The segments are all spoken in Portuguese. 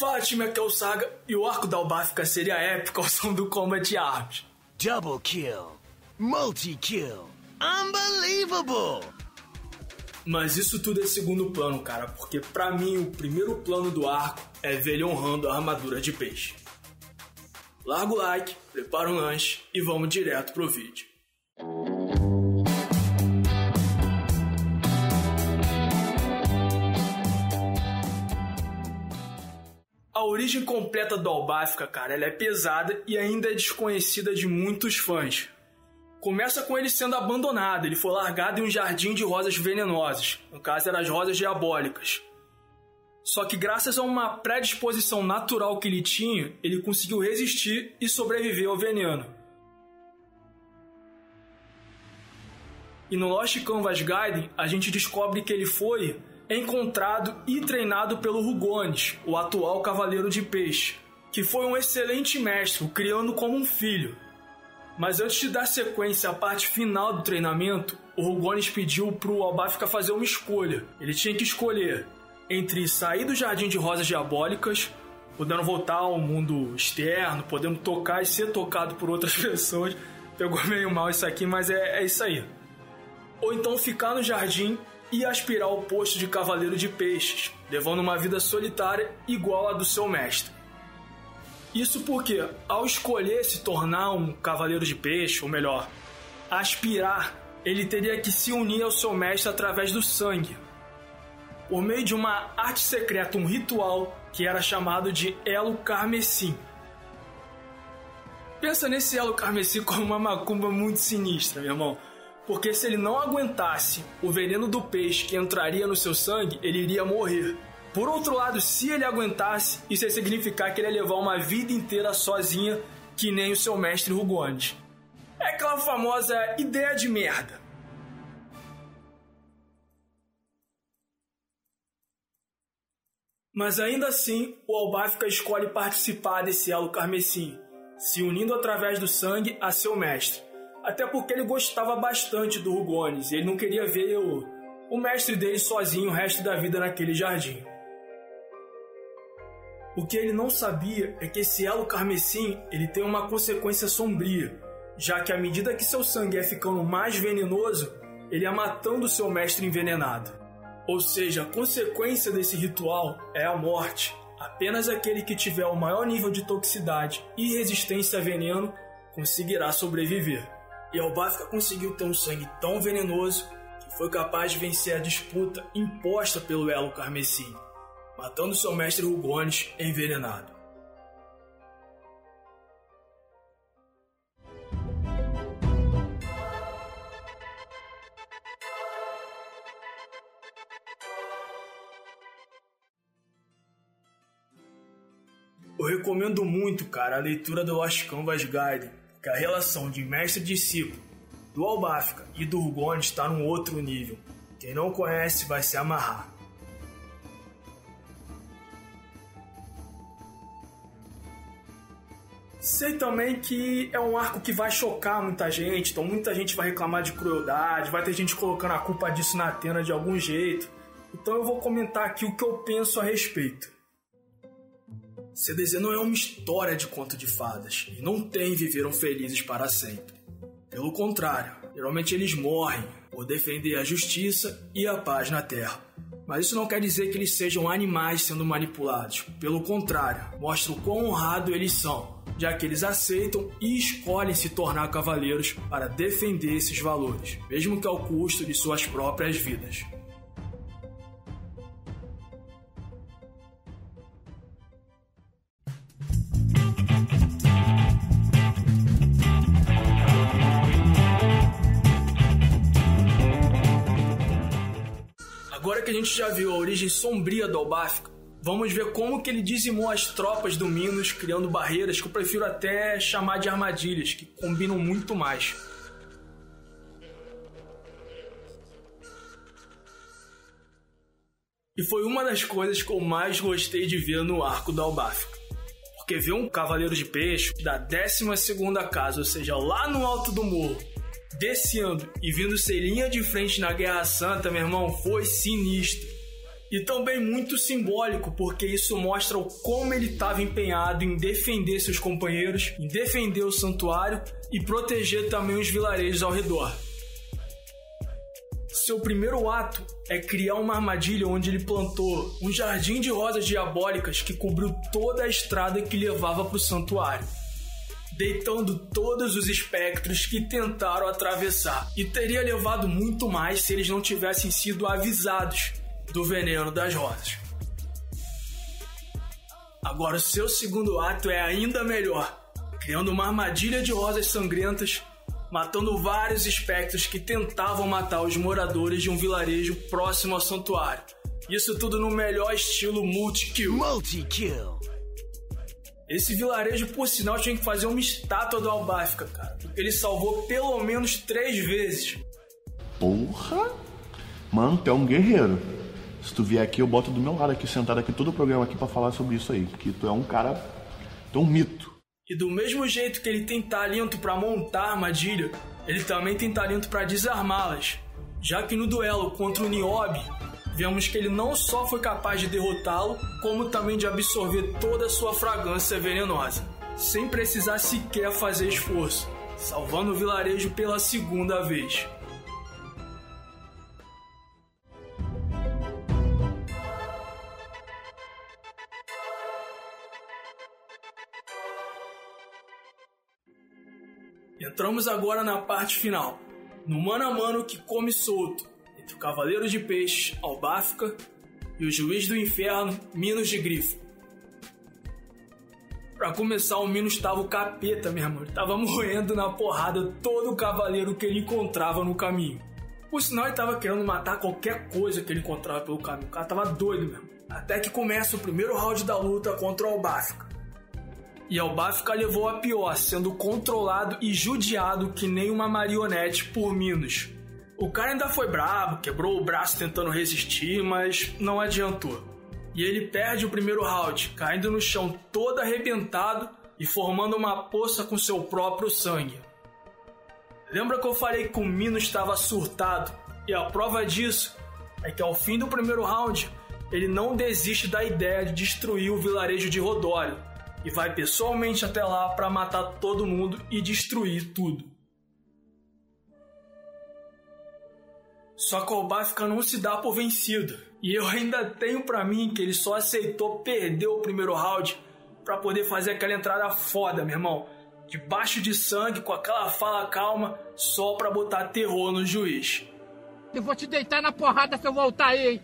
Fala time, aqui é o Saga e o arco da Albáfica seria épico ao som do Combat Arms. Double kill. Multi-kill. Unbelievable! Mas isso tudo é segundo plano, cara, porque pra mim o primeiro plano do arco é ver ele honrando a armadura de peixe. Larga o like, prepara um lanche e vamos direto pro vídeo. Origem completa do Albáfica, cara, ela é pesada e ainda é desconhecida de muitos fãs. Começa com ele sendo abandonado, ele foi largado em um jardim de rosas venenosas, no caso eram as rosas diabólicas. Só que graças a uma predisposição natural que ele tinha, ele conseguiu resistir e sobreviver ao veneno. E no Lost Canvas Gaiden, a gente descobre que ele foi encontrado e treinado pelo Rugones, o atual Cavaleiro de Peixe, que foi um excelente mestre, criando como um filho. Mas antes de dar sequência à parte final do treinamento, o Rugones pediu para o Albáfica fazer uma escolha. Ele tinha que escolher entre sair do Jardim de Rosas Diabólicas, podendo voltar ao mundo externo, podendo tocar e ser tocado por outras pessoas. Pegou meio mal isso aqui, mas é, é isso aí. Ou então ficar no jardim e aspirar ao posto de Cavaleiro de Peixes, levando uma vida solitária igual à do seu mestre. Isso porque, ao escolher se tornar um Cavaleiro de Peixe, ou melhor, aspirar, ele teria que se unir ao seu mestre através do sangue, por meio de uma arte secreta, um ritual que era chamado de Elo Carmesim. Pensa nesse Elo Carmesim como uma macumba muito sinistra, meu irmão porque se ele não aguentasse o veneno do peixe que entraria no seu sangue, ele iria morrer. Por outro lado, se ele aguentasse, isso ia significar que ele ia levar uma vida inteira sozinha, que nem o seu mestre Rugones. É aquela famosa ideia de merda. Mas ainda assim, o Albáfica escolhe participar desse elo carmesim, se unindo através do sangue a seu mestre. Até porque ele gostava bastante do Rugones e ele não queria ver o, o mestre dele sozinho o resto da vida naquele jardim. O que ele não sabia é que esse elo carmesim ele tem uma consequência sombria, já que à medida que seu sangue é ficando mais venenoso, ele é matando seu mestre envenenado. Ou seja, a consequência desse ritual é a morte. Apenas aquele que tiver o maior nível de toxicidade e resistência a veneno conseguirá sobreviver. E Albáfica conseguiu ter um sangue tão venenoso que foi capaz de vencer a disputa imposta pelo Elo Carmesim, matando seu mestre Rugones envenenado. Eu recomendo muito, cara, a leitura do Lost Canvas Guide que a relação de mestre e discípulo do Albáfica e do Rugone está num outro nível. Quem não conhece vai se amarrar. Sei também que é um arco que vai chocar muita gente, então muita gente vai reclamar de crueldade, vai ter gente colocando a culpa disso na Atena de algum jeito. Então eu vou comentar aqui o que eu penso a respeito. CDZ não é uma história de conto de fadas e não tem viveram felizes para sempre. Pelo contrário, geralmente eles morrem por defender a justiça e a paz na Terra. Mas isso não quer dizer que eles sejam animais sendo manipulados. Pelo contrário, mostra o quão honrado eles são, já que eles aceitam e escolhem se tornar cavaleiros para defender esses valores, mesmo que ao custo de suas próprias vidas. Que a gente já viu a origem sombria do Albáfico, vamos ver como que ele dizimou as tropas do Minos, criando barreiras que eu prefiro até chamar de armadilhas, que combinam muito mais. E foi uma das coisas que eu mais gostei de ver no arco do Albáfico. Porque ver um cavaleiro de peixe da 12 casa, ou seja, lá no alto do morro, descendo e vindo ser linha de frente na Guerra Santa, meu irmão, foi sinistro. E também muito simbólico, porque isso mostra o como ele estava empenhado em defender seus companheiros, em defender o santuário e proteger também os vilarejos ao redor. Seu primeiro ato é criar uma armadilha onde ele plantou um jardim de rosas diabólicas que cobriu toda a estrada que levava para o santuário, deitando todos os espectros que tentaram atravessar. E teria levado muito mais se eles não tivessem sido avisados do veneno das rosas. Agora, o seu segundo ato é ainda melhor, criando uma armadilha de rosas sangrentas matando vários espectros que tentavam matar os moradores de um vilarejo próximo ao santuário. Isso tudo no melhor estilo multi-kill. Multi-kill. Esse vilarejo, por sinal, tinha que fazer uma estátua do Albafka, cara. Porque ele salvou pelo menos três vezes. Porra! Mano, tu é um guerreiro. Se tu vier aqui, eu boto do meu lado aqui, sentado aqui, todo o programa aqui para falar sobre isso aí. Que tu é um cara. Tu é um mito. E do mesmo jeito que ele tem talento para montar armadilha, ele também tem talento para desarmá-las. Já que no duelo contra o Niobe, vemos que ele não só foi capaz de derrotá-lo, como também de absorver toda a sua fragrância venenosa, sem precisar sequer fazer esforço, salvando o vilarejo pela segunda vez. Entramos agora na parte final, no mano a mano que come solto, entre o Cavaleiro de Peixes, Albáfica, e o Juiz do Inferno, Minos de Grifo. Pra começar, o Minos tava o capeta, meu. Ele tava morrendo na porrada todo o cavaleiro que ele encontrava no caminho. Por sinal, ele tava querendo matar qualquer coisa que ele encontrava pelo caminho. O cara tava doido mesmo. Até que começa o primeiro round da luta contra o Albáfica. E Albafka levou a pior, sendo controlado e judiado que nem uma marionete por Minos. O cara ainda foi brabo, quebrou o braço tentando resistir, mas não adiantou. E ele perde o primeiro round, caindo no chão todo arrebentado e formando uma poça com seu próprio sangue. Lembra que eu falei que o Minos estava surtado? E a prova disso é que ao fim do primeiro round, ele não desiste da ideia de destruir o vilarejo de Rodório e vai pessoalmente até lá para matar todo mundo e destruir tudo. Só que o Obafka não se dá por vencido. E eu ainda tenho para mim que ele só aceitou perder o primeiro round para poder fazer aquela entrada foda, meu irmão. Debaixo de sangue, com aquela fala calma, só pra botar terror no juiz. Eu vou te deitar na porrada se eu voltar aí, hein?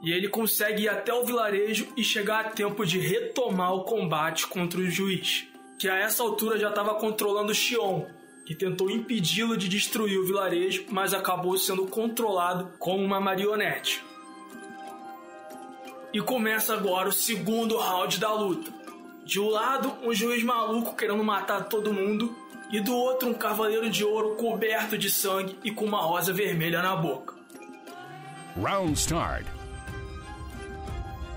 e ele consegue ir até o vilarejo e chegar a tempo de retomar o combate contra o juiz, que a essa altura já estava controlando Xion, que tentou impedi-lo de destruir o vilarejo, mas acabou sendo controlado como uma marionete. E começa agora o segundo round da luta. De um lado, um juiz maluco querendo matar todo mundo, e do outro, um cavaleiro de ouro coberto de sangue e com uma rosa vermelha na boca. Round start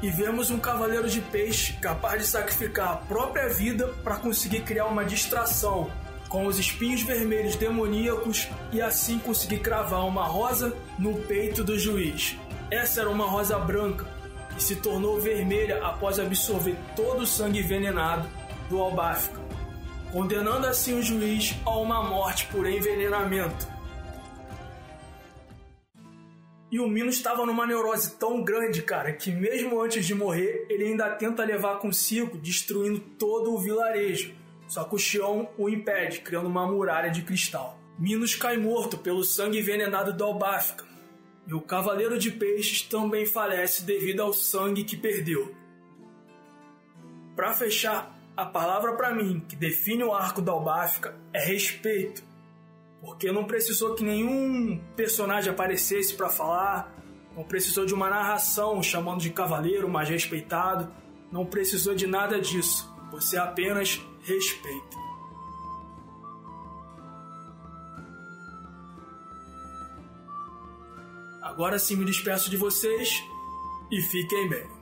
e vemos um cavaleiro de peixe capaz de sacrificar a própria vida para conseguir criar uma distração com os espinhos vermelhos demoníacos e assim conseguir cravar uma rosa no peito do juiz. Essa era uma rosa branca que se tornou vermelha após absorver todo o sangue envenenado do Albáfica, condenando assim o juiz a uma morte por envenenamento. E o Minos estava numa neurose tão grande, cara, que mesmo antes de morrer, ele ainda tenta levar consigo, destruindo todo o vilarejo. Só que o Xion o impede, criando uma muralha de cristal. Minos cai morto pelo sangue envenenado do Albáfica. E o Cavaleiro de Peixes também falece devido ao sangue que perdeu. Para fechar, a palavra para mim que define o arco da Albáfica é respeito. Porque não precisou que nenhum personagem aparecesse para falar, não precisou de uma narração chamando de cavaleiro mais respeitado, não precisou de nada disso. Você apenas respeita. Agora sim me despeço de vocês e fiquem bem.